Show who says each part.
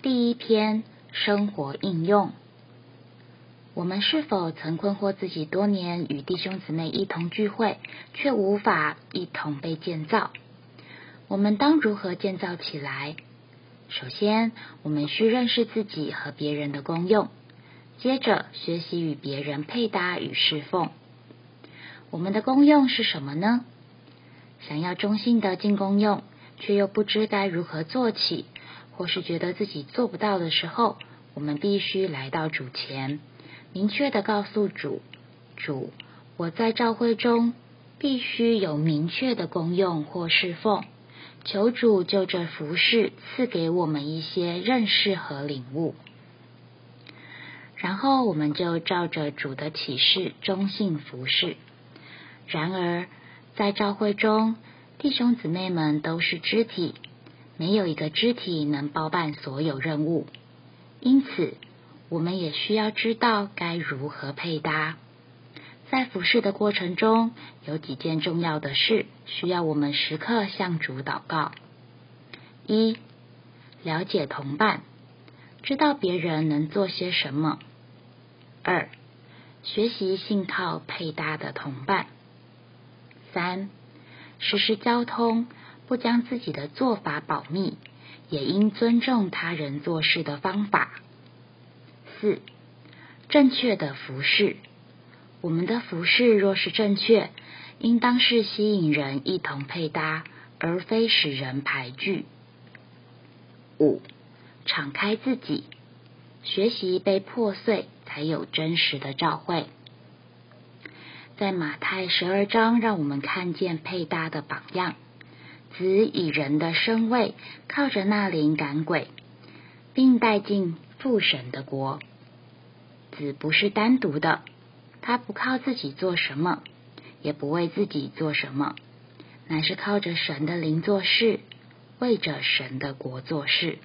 Speaker 1: 第一篇生活应用。我们是否曾困惑自己，多年与弟兄姊妹一同聚会，却无法一同被建造？我们当如何建造起来？首先，我们需认识自己和别人的功用，接着学习与别人配搭与侍奉。我们的功用是什么呢？想要忠心的进功用，却又不知该如何做起。或是觉得自己做不到的时候，我们必须来到主前，明确的告诉主：主，我在教会中必须有明确的功用或侍奉，求主就这服饰赐给我们一些认识和领悟。然后我们就照着主的启示忠信服侍。然而在教会中，弟兄姊妹们都是肢体。没有一个肢体能包办所有任务，因此我们也需要知道该如何配搭。在服侍的过程中，有几件重要的事需要我们时刻向主祷告：一、了解同伴，知道别人能做些什么；二、学习信靠配搭的同伴；三、实施交通。不将自己的做法保密，也应尊重他人做事的方法。四、正确的服饰。我们的服饰若是正确，应当是吸引人一同配搭，而非使人排拒。五、敞开自己，学习被破碎，才有真实的照会。在马太十二章，让我们看见配搭的榜样。子以人的身位，靠着那灵赶鬼，并带进父神的国。子不是单独的，他不靠自己做什么，也不为自己做什么，乃是靠着神的灵做事，为着神的国做事。